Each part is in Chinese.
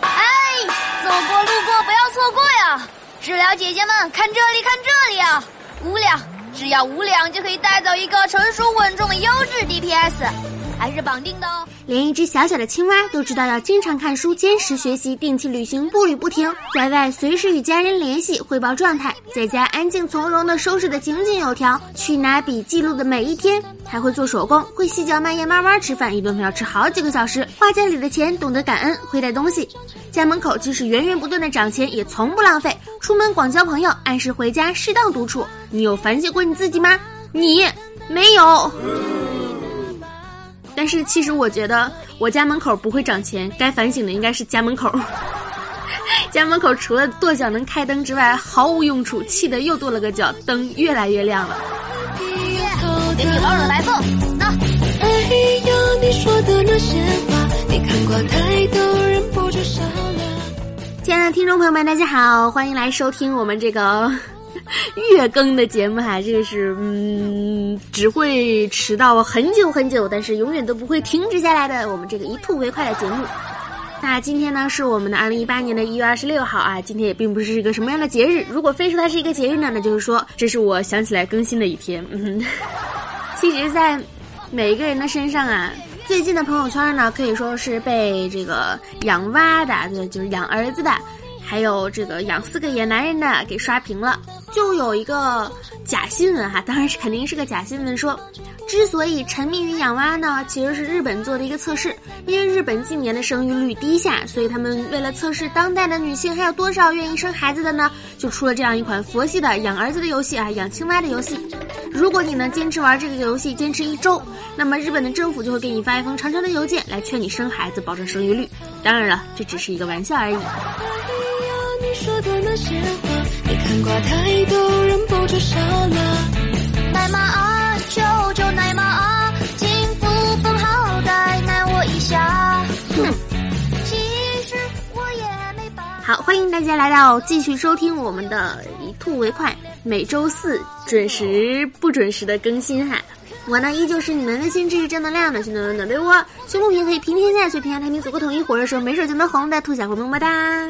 哎，走过路过不要错过呀！治疗姐姐们，看这里，看这里啊！五两，只要五两就可以带走一个成熟稳重的优质 DPS，还是绑定的哦。连一只小小的青蛙都知道要经常看书、坚持学习、定期旅行、步履不停，在外随时与家人联系汇报状态，在家安静从容的收拾的井井有条，去拿笔记录的每一天，还会做手工，会细嚼慢咽慢慢吃饭，一顿饭要吃好几个小时，花家里的钱懂得感恩，会带东西，家门口即使源源不断的涨钱，也从不浪费，出门广交朋友，按时回家，适当独处。你有反省过你自己吗？你没有。但是其实我觉得我家门口不会涨钱，该反省的应该是家门口。家门口除了跺脚能开灯之外，毫无用处，气得又跺了个脚，灯越来越亮了。给你老的来凤，那。亲爱的听众朋友们，大家好，欢迎来收听我们这个。月更的节目哈，这个是嗯，只会迟到很久很久，但是永远都不会停止下来的。我们这个一吐为快的节目。那今天呢是我们的二零一八年的一月二十六号啊，今天也并不是一个什么样的节日。如果非说它是一个节日呢，那就是说这是我想起来更新的一天。嗯，其实，在每一个人的身上啊，最近的朋友圈呢，可以说是被这个养娃的，对，就是养儿子的。还有这个养四个野男人的给刷屏了，就有一个假新闻哈，当然是肯定是个假新闻，说之所以沉迷于养蛙呢，其实是日本做的一个测试，因为日本近年的生育率低下，所以他们为了测试当代的女性还有多少愿意生孩子的呢，就出了这样一款佛系的养儿子的游戏啊，养青蛙的游戏。如果你能坚持玩这个游戏坚持一周，那么日本的政府就会给你发一封长长的邮件来劝你生孩子，保证生育率。当然了，这只是一个玩笑而已。说的那些话，你看过太多忍不住笑了。奶妈啊，求求奶妈啊，请不分好歹奶我一下。哼，其实我也没。好，欢迎大家来到继续收听我们的以吐为快，每周四准时不准时的更新哈。我呢依旧是你们的心智正能量的暖暖暖被窝，胸不平可以平天下，所以天下太平足够统一，火热时候没手就能红的兔小红么么哒。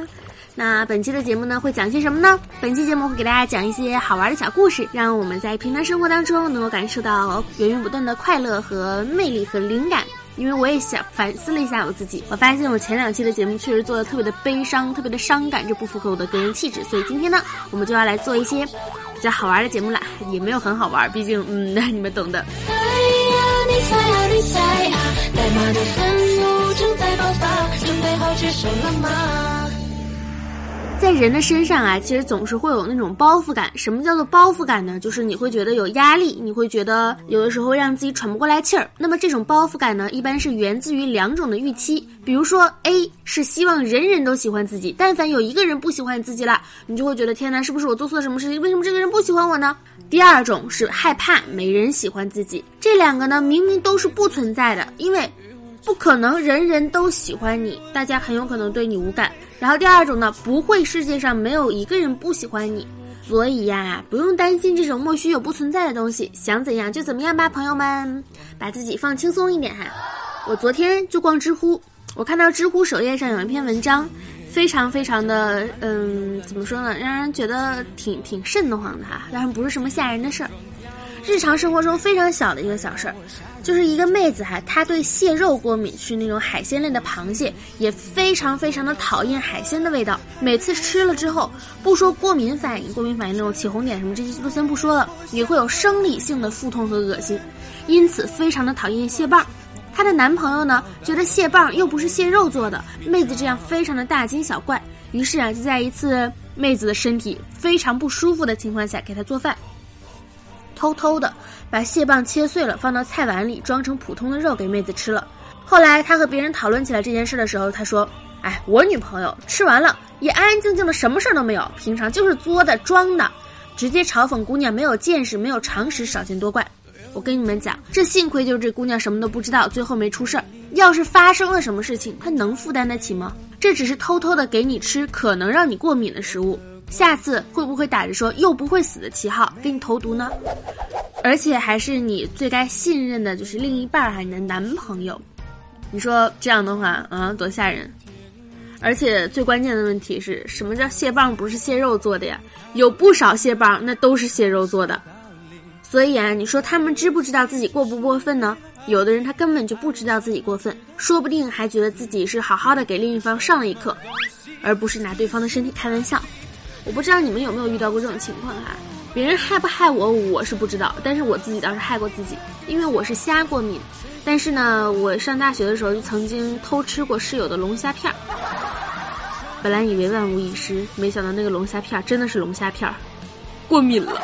那本期的节目呢，会讲些什么呢？本期节目会给大家讲一些好玩的小故事，让我们在平常生活当中能够感受到源源不断的快乐和魅力和灵感。因为我也想反思了一下我自己，我发现我前两期的节目确实做的特别的悲伤，特别的伤感，这不符合我的个人气质。所以今天呢，我们就要来做一些比较好玩的节目啦，也没有很好玩，毕竟嗯，那你们懂的。在在人的身上啊，其实总是会有那种包袱感。什么叫做包袱感呢？就是你会觉得有压力，你会觉得有的时候让自己喘不过来气儿。那么这种包袱感呢，一般是源自于两种的预期。比如说，A 是希望人人都喜欢自己，但凡有一个人不喜欢自己了，你就会觉得天哪，是不是我做错了什么事情？为什么这个人不喜欢我呢？第二种是害怕没人喜欢自己。这两个呢，明明都是不存在的，因为。不可能人人都喜欢你，大家很有可能对你无感。然后第二种呢，不会世界上没有一个人不喜欢你，所以呀，不用担心这种莫须有不存在的东西，想怎样就怎么样吧，朋友们，把自己放轻松一点哈。我昨天就逛知乎，我看到知乎首页上有一篇文章，非常非常的，嗯，怎么说呢，让人觉得挺挺瘆得慌的哈，当然不是什么吓人的事儿。日常生活中非常小的一个小事儿，就是一个妹子哈，她对蟹肉过敏，是那种海鲜类的螃蟹，也非常非常的讨厌海鲜的味道。每次吃了之后，不说过敏反应，过敏反应那种起红点什么这些都先不说了，也会有生理性的腹痛和恶心，因此非常的讨厌蟹棒。她的男朋友呢，觉得蟹棒又不是蟹肉做的，妹子这样非常的大惊小怪，于是啊，就在一次妹子的身体非常不舒服的情况下给她做饭。偷偷的把蟹棒切碎了，放到菜碗里，装成普通的肉给妹子吃了。后来他和别人讨论起来这件事的时候，他说：“哎，我女朋友吃完了也安安静静的，什么事儿都没有，平常就是作的装的，直接嘲讽姑娘没有见识、没有常识，少见多怪。”我跟你们讲，这幸亏就是这姑娘什么都不知道，最后没出事儿。要是发生了什么事情，她能负担得起吗？这只是偷偷的给你吃可能让你过敏的食物。下次会不会打着说又不会死的旗号给你投毒呢？而且还是你最该信任的，就是另一半儿，还你的男朋友。你说这样的话啊，多吓人！而且最关键的问题是什么叫蟹棒不是蟹肉做的呀？有不少蟹棒那都是蟹肉做的。所以啊，你说他们知不知道自己过不过分呢？有的人他根本就不知道自己过分，说不定还觉得自己是好好的给另一方上了一课，而不是拿对方的身体开玩笑。我不知道你们有没有遇到过这种情况哈？别人害不害我，我是不知道，但是我自己倒是害过自己，因为我是虾过敏。但是呢，我上大学的时候就曾经偷吃过室友的龙虾片儿。本来以为万无一失，没想到那个龙虾片儿真的是龙虾片儿，过敏了，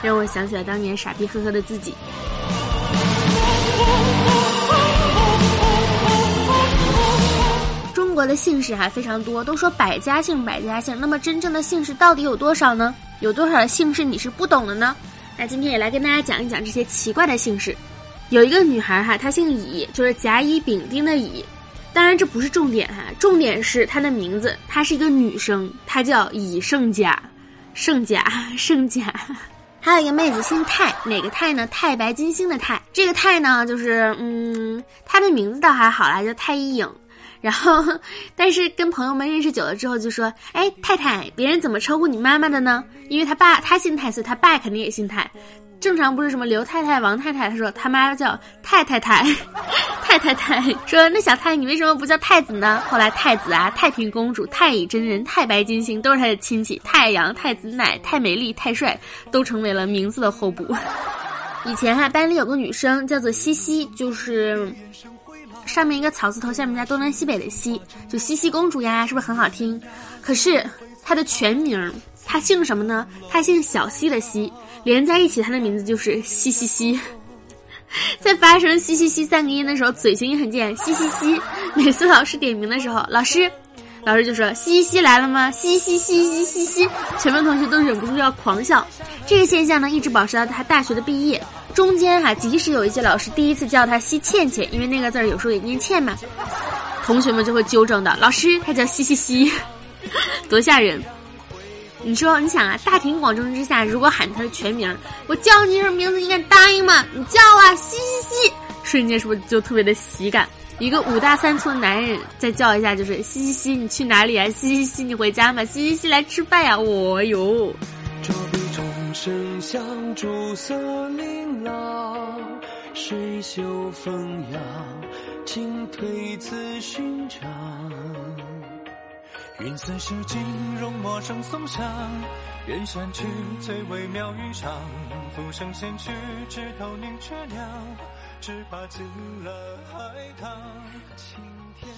让我想起了当年傻逼呵呵的自己。国的姓氏还非常多，都说百家姓百家姓，那么真正的姓氏到底有多少呢？有多少姓氏你是不懂的呢？那今天也来跟大家讲一讲这些奇怪的姓氏。有一个女孩哈，她姓乙，就是甲乙丙丁的乙。当然这不是重点哈，重点是她的名字，她是一个女生，她叫乙胜甲，胜甲 胜甲。还有一个妹子姓太，哪个太呢？太白金星的太。这个太呢，就是嗯，她的名字倒还好啦，叫太一影。然后，但是跟朋友们认识久了之后，就说：“哎，太太，别人怎么称呼你妈妈的呢？因为他爸他姓太，所以他爸肯定也姓太。正常不是什么刘太太、王太太，他说他妈叫太太太，太太太。说那小太，你为什么不叫太子呢？后来太子啊、太平公主、太乙真人、太白金星都是他的亲戚。太阳、太子奶、太美丽、太帅，都成为了名字的候补。以前哈班里有个女生叫做西西，就是。上面一个草字头，下面加东南西北的西，就西西公主呀，是不是很好听？可是她的全名，她姓什么呢？她姓小西的西，连在一起，她的名字就是西西西。在发生西西西三个音的时候，嘴型也很贱，西西西。每次老师点名的时候，老师，老师就说西西来了吗？西西西西西西，全班同学都忍不住要狂笑。这个现象呢，一直保持到他大学的毕业。中间哈，即使有一些老师第一次叫他西倩倩，因为那个字儿有时候也念倩嘛，同学们就会纠正的。老师，他叫西西西，多吓人！你说，你想啊，大庭广众之下，如果喊他的全名，我叫你什么名字，你敢答应吗？你叫啊，西西西，瞬间是不是就特别的喜感？一个五大三粗的男人再叫一下，就是西西西，你去哪里啊？西西西，你回家吗？西西西，来吃饭呀！我哟。生相竹色琳琅，水袖风扬，进退自寻常。云散时尽，容陌生松香。远山去，翠微妙云裳。浮生闲去，枝头凝却凉。只怕进了海棠。青天。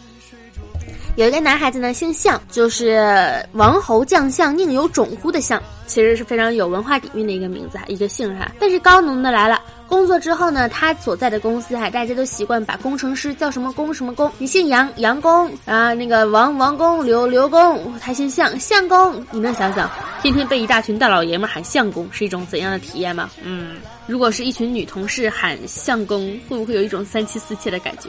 有一个男孩子呢，姓项，就是王侯将相宁有种乎的项。其实是非常有文化底蕴的一个名字，一个姓哈。但是高能的来了，工作之后呢，他所在的公司哈，大家都习惯把工程师叫什么工什么工。你姓杨，杨工啊，那个王王工，刘刘工，他姓项，相公。你能想想，天天被一大群大老爷们喊相公是一种怎样的体验吗？嗯，如果是一群女同事喊相公，会不会有一种三妻四妾的感觉？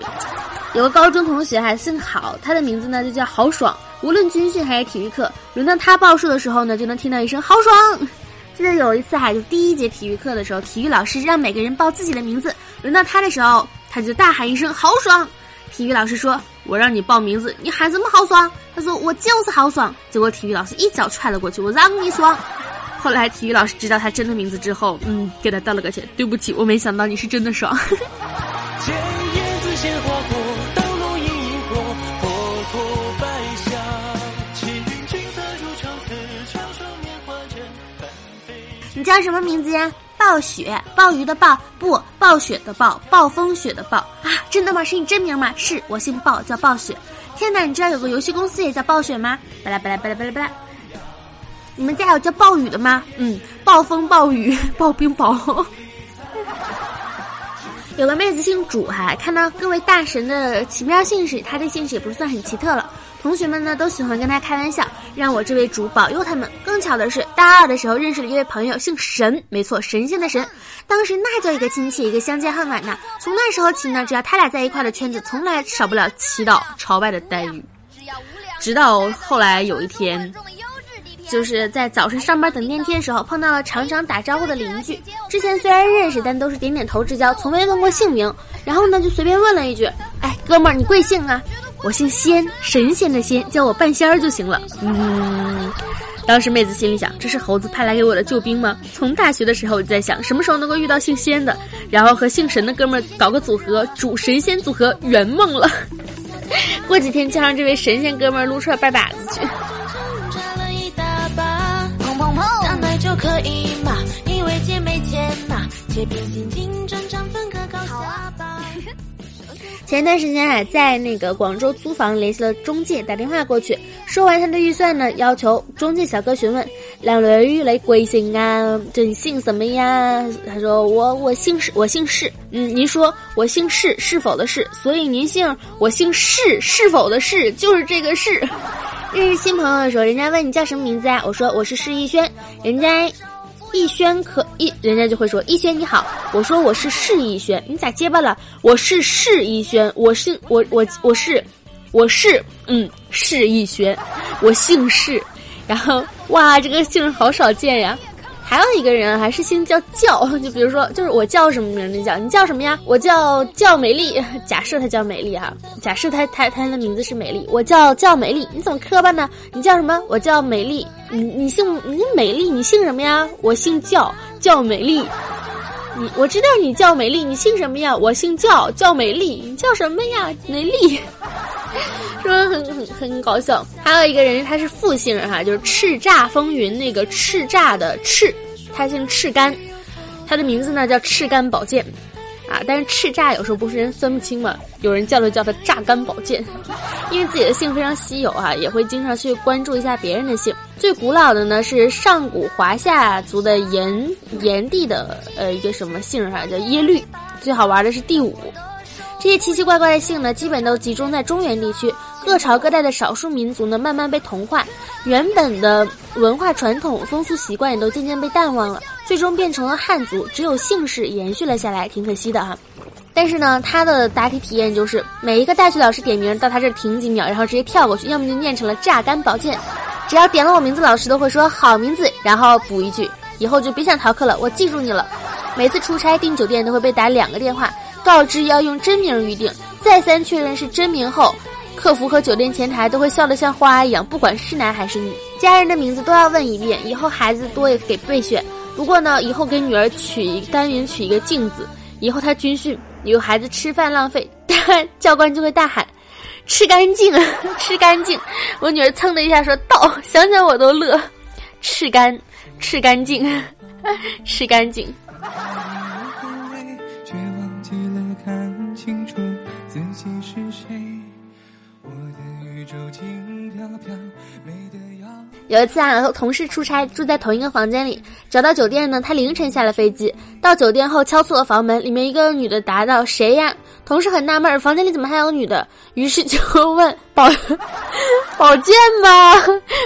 有个高中同学还姓郝，他的名字呢就叫郝爽。无论军训还是体育课，轮到他报数的时候呢，就能听到一声“好爽”。记得有一次哈，就第一节体育课的时候，体育老师让每个人报自己的名字，轮到他的时候，他就大喊一声“好爽”。体育老师说：“我让你报名字，你喊什么豪爽？”他说：“我就是豪爽。”结果体育老师一脚踹了过去：“我让你爽。”后来体育老师知道他真的名字之后，嗯，给他道了个歉：“对不起，我没想到你是真的爽。”你叫什么名字呀？暴雪，暴雨的暴，不，暴雪的暴，暴风雪的暴啊！真的吗？是你真名吗？是我姓暴，叫暴雪。天哪，你知道有个游戏公司也叫暴雪吗？巴拉巴拉巴拉巴拉巴拉。你们家有叫暴雨的吗？嗯，暴风暴雨 暴冰雹。有个妹子姓主哈，看到各位大神的奇妙姓氏，她的姓氏也不算很奇特了。同学们呢都喜欢跟他开玩笑，让我这位主保佑他们。更巧的是，大二的时候认识了一位朋友，姓神，没错，神仙的神。当时那叫一个亲切，一个相见恨晚呐。从那时候起呢，只要他俩在一块的圈子，从来少不了祈祷朝拜的待遇。直到后来有一天，就是在早晨上班等电梯的时候碰到了常常打招呼的邻居。之前虽然认识，但都是点点头之交，从未问过姓名。然后呢，就随便问了一句：“哎，哥们儿，你贵姓啊？”“我姓仙，神仙的仙，叫我半仙儿就行了。”嗯。当时妹子心里想：这是猴子派来给我的救兵吗？从大学的时候我就在想，什么时候能够遇到姓仙的，然后和姓神的哥们儿搞个组合，主神仙组合圆梦了。过几天叫上这位神仙哥们儿撸串拜把子去。前段时间啊，在那个广州租房，联系了中介，打电话过去，说完他的预算呢，要求中介小哥询问：“靓女，你贵姓啊？这你姓什么呀？”他说：“我我姓氏，我姓氏。”嗯，您说我姓氏是否的氏？所以您姓我姓氏是否的氏就是这个氏。认识新朋友的时候，人家问你叫什么名字啊？我说我是释逸轩，人家。逸轩可逸，人家就会说逸轩你好。我说我是释逸轩，你咋结巴了？我是释逸轩，我姓我我我是我是嗯释逸轩，我姓释。然后哇，这个姓好少见呀。还有一个人还是姓叫叫，就比如说，就是我叫什么名字叫你叫什么呀？我叫叫美丽。假设他叫美丽哈，假设他他他的名字是美丽，我叫叫美丽。你怎么磕巴呢？你叫什么？我叫美丽。你你姓你美丽，你姓什么呀？我姓叫叫美丽。你我知道你叫美丽，你姓什么呀？我姓叫叫美丽。你叫什么呀？美丽。是不是很很很搞笑？还有一个人，他是复姓哈，就是叱咤风云那个叱咤的叱，他姓赤干，他的名字呢叫赤干宝剑，啊，但是叱咤有时候不是人分不清嘛，有人叫就叫他榨干宝剑，因为自己的姓非常稀有啊，也会经常去关注一下别人的姓。最古老的呢是上古华夏族的炎炎帝的呃一个什么姓哈，叫耶律。最好玩的是第五。这些奇奇怪怪的姓呢，基本都集中在中原地区。各朝各代的少数民族呢，慢慢被同化，原本的文化传统、风俗习惯也都渐渐被淡忘了，最终变成了汉族，只有姓氏延续了下来，挺可惜的哈。但是呢，他的答题体验就是，每一个大学老师点名到他这停几秒，然后直接跳过去，要么就念成了榨干宝剑。只要点了我名字，老师都会说好名字，然后补一句，以后就别想逃课了，我记住你了。每次出差订酒店都会被打两个电话。告知要用真名预定，再三确认是真名后，客服和酒店前台都会笑得像花一样，不管是男还是女，家人的名字都要问一遍。以后孩子多也给备选。不过呢，以后给女儿取一单元取一个镜子，以后她军训有孩子吃饭浪费，教官就会大喊：“吃干净，吃干净。”我女儿蹭的一下说到，想想我都乐，吃干，吃干净，吃干净。有一次啊，和同事出差，住在同一个房间里，找到酒店呢。他凌晨下了飞机，到酒店后敲错了房门，里面一个女的答道：“谁呀？”同事很纳闷，房间里怎么还有女的？于是就问：“宝宝剑吗？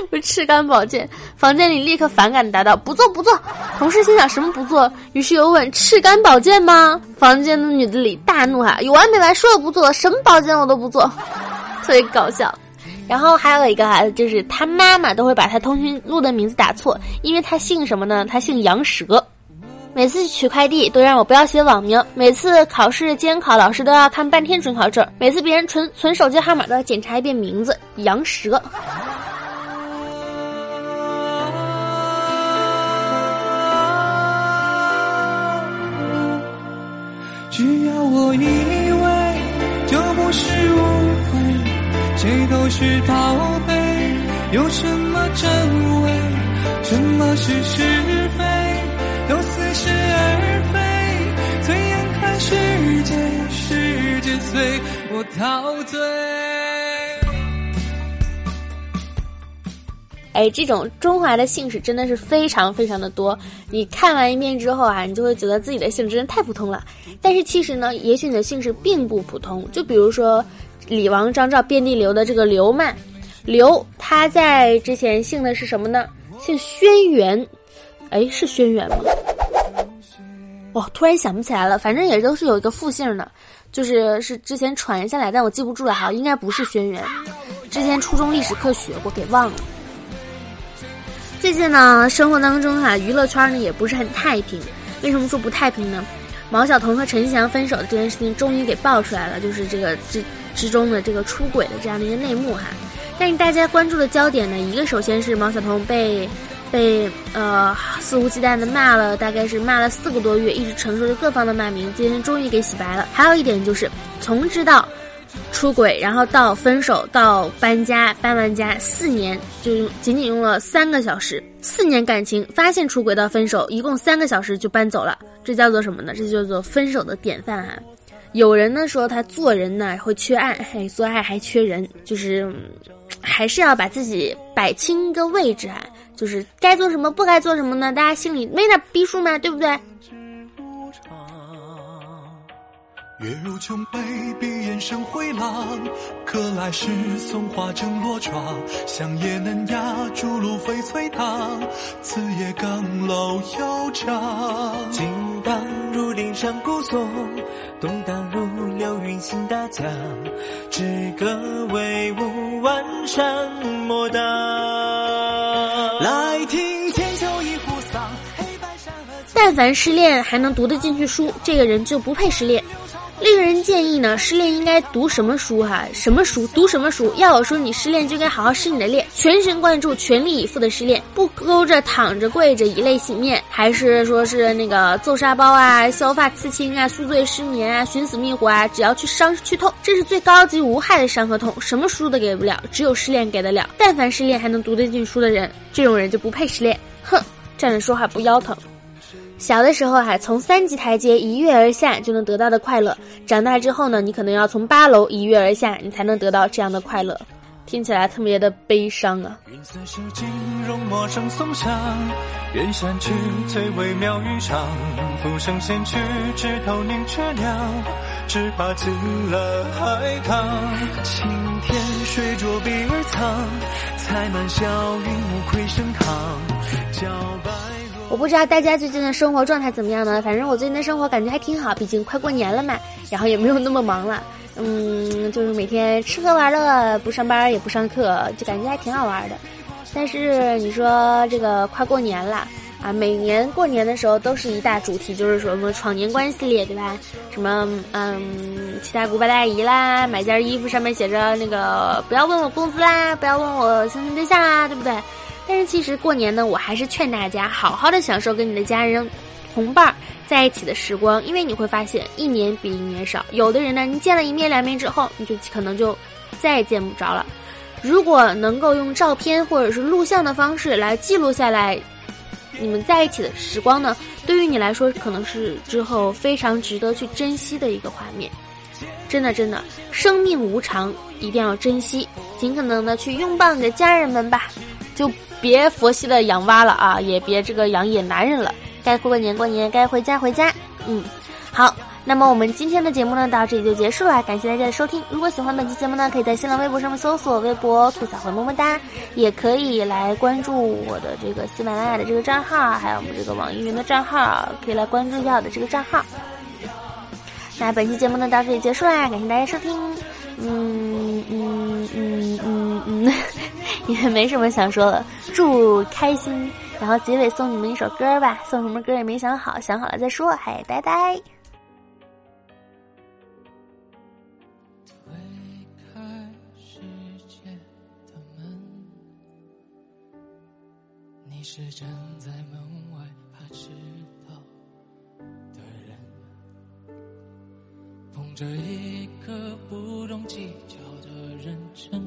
不赤干宝剑。”房间里立刻反感的答道：“不做不做。”同事心想什么不做？于是又问：“赤干宝剑吗？”房间的女的里大怒哈，有完没完？说了不做，什么宝剑我都不做，特别搞笑。然后还有一个孩子，就是他妈妈都会把他通讯录的名字打错，因为他姓什么呢？他姓杨蛇。每次取快递都让我不要写网名，每次考试监考老师都要看半天准考证，每次别人存存手机号码都要检查一遍名字。杨蛇。只要我以为，就不是我。是宝贝，有什么真伪，什么是是非，都似是而非。醉眼看世界，世界随我陶醉。哎，这种中华的姓氏真的是非常非常的多。你看完一遍之后啊，你就会觉得自己的姓真的太普通了。但是其实呢，也许你的姓氏并不普通。就比如说。李王张赵遍地流的这个刘曼，刘他在之前姓的是什么呢？姓轩辕，哎，是轩辕吗？哦，突然想不起来了，反正也都是有一个复姓的，就是是之前传下来，但我记不住了哈，应该不是轩辕。之前初中历史课学过，给忘了。最近呢，生活当中哈，娱乐圈呢也不是很太平。为什么说不太平呢？毛晓彤和陈翔分手的这件事情终于给爆出来了，就是这个之之中的这个出轨的这样的一个内幕哈。但是大家关注的焦点呢，一个首先是毛晓彤被被呃肆无忌惮的骂了，大概是骂了四个多月，一直承受着各方的骂名，今天终于给洗白了。还有一点就是从知道出轨，然后到分手，到搬家，搬完家四年，就仅仅用了三个小时，四年感情发现出轨到分手，一共三个小时就搬走了。这叫做什么呢？这叫做分手的典范啊。有人呢说他做人呢会缺爱，嘿，做爱还缺人，就是还是要把自己摆清个位置啊，就是该做什么不该做什么呢？大家心里没点逼数吗？对不对？月如琼悲，闭眼生回廊。可来时松花正落窗，香叶嫩芽，竹露翡翠堂。此夜更楼悠长。金荡如岭上古松，动荡如流云行大江。只歌威武万山莫挡。来听千秋一壶丧，黑白山河。但凡失恋还能读得进去书，这个人就不配失恋。令人建议呢，失恋应该读什么书哈？什么书？读什么书？要我说，你失恋就该好好失你的恋，全神贯注、全力以赴的失恋，不勾着、躺着、跪着以泪洗面，还是说是那个揍沙包啊、削发刺青啊、宿醉失眠啊、寻死觅活啊？只要去伤去痛，这是最高级无害的伤和痛，什么书都给不了，只有失恋给得了。但凡失恋还能读得进书的人，这种人就不配失恋。哼，站着说话不腰疼。小的时候哈，从三级台阶一跃而下就能得到的快乐，长大之后呢，你可能要从八楼一跃而下，你才能得到这样的快乐，听起来特别的悲伤啊。云似是金容陌生松香，远山去，最微妙云上。浮生闲去，枝头凝却鸟，只怕进了海棠。青天水浊碧而苍，彩满霄云无愧盛唐。皎白。我不知道大家最近的生活状态怎么样呢？反正我最近的生活感觉还挺好，毕竟快过年了嘛，然后也没有那么忙了，嗯，就是每天吃喝玩乐，不上班也不上课，就感觉还挺好玩的。但是你说这个快过年了啊，每年过年的时候都是一大主题，就是什么闯年关系列，对吧？什么嗯，七大姑八大姨啦，买件衣服上面写着那个不要问我工资啦，不要问我相亲对象啦，对不对？但是其实过年呢，我还是劝大家好好的享受跟你的家人、同伴在一起的时光，因为你会发现一年比一年少。有的人呢，你见了一面两面之后，你就可能就再也见不着了。如果能够用照片或者是录像的方式来记录下来你们在一起的时光呢，对于你来说可能是之后非常值得去珍惜的一个画面。真的真的，生命无常，一定要珍惜，尽可能的去拥抱你的家人们吧，就。别佛系的养蛙了啊，也别这个养野男人了，该过过年过年，该回家回家。嗯，好，那么我们今天的节目呢，到这里就结束了，感谢大家的收听。如果喜欢本期节目呢，可以在新浪微博上面搜索微博吐槽会么么哒，也可以来关注我的这个喜马拉雅的这个账号，还有我们这个网易云的账号，可以来关注一下我的这个账号。那本期节目呢，到这里结束啦，感谢大家收听。嗯嗯嗯嗯嗯。也 没什么想说的，祝开心。然后结尾送你们一首歌吧，送什么歌也没想好，想好了再说。嗨，拜拜。推开世界的门，你是站在门外怕迟到的人，捧着一颗不懂计较的认真。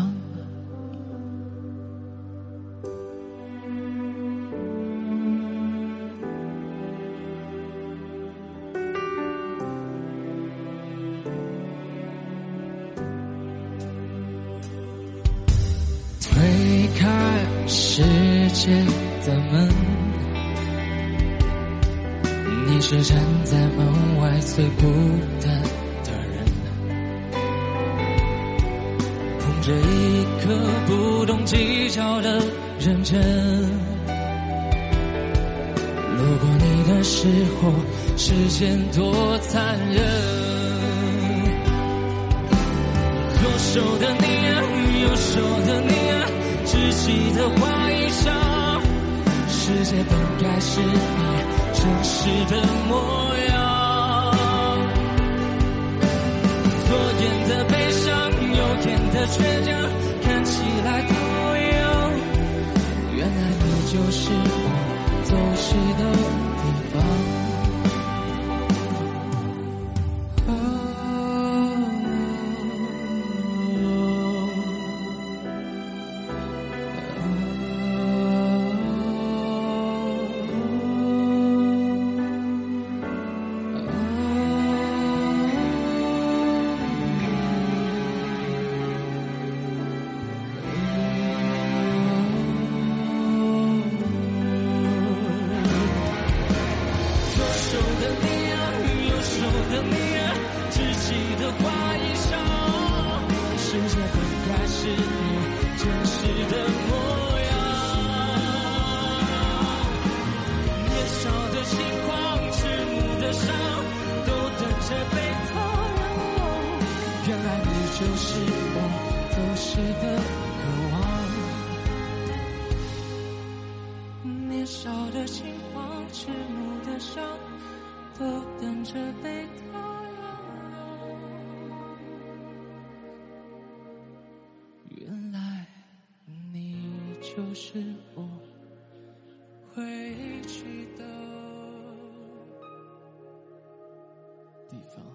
认真，路过你的时候，时间多残忍，左手的你啊，右手的你啊。稚气的花衣裳，世界本该是你真实的模样。左眼的悲伤，右眼的倔强，是。都是我走失的渴望，年少的轻狂，迟暮的伤，都等着被掏空。原来你就是我回去的地方。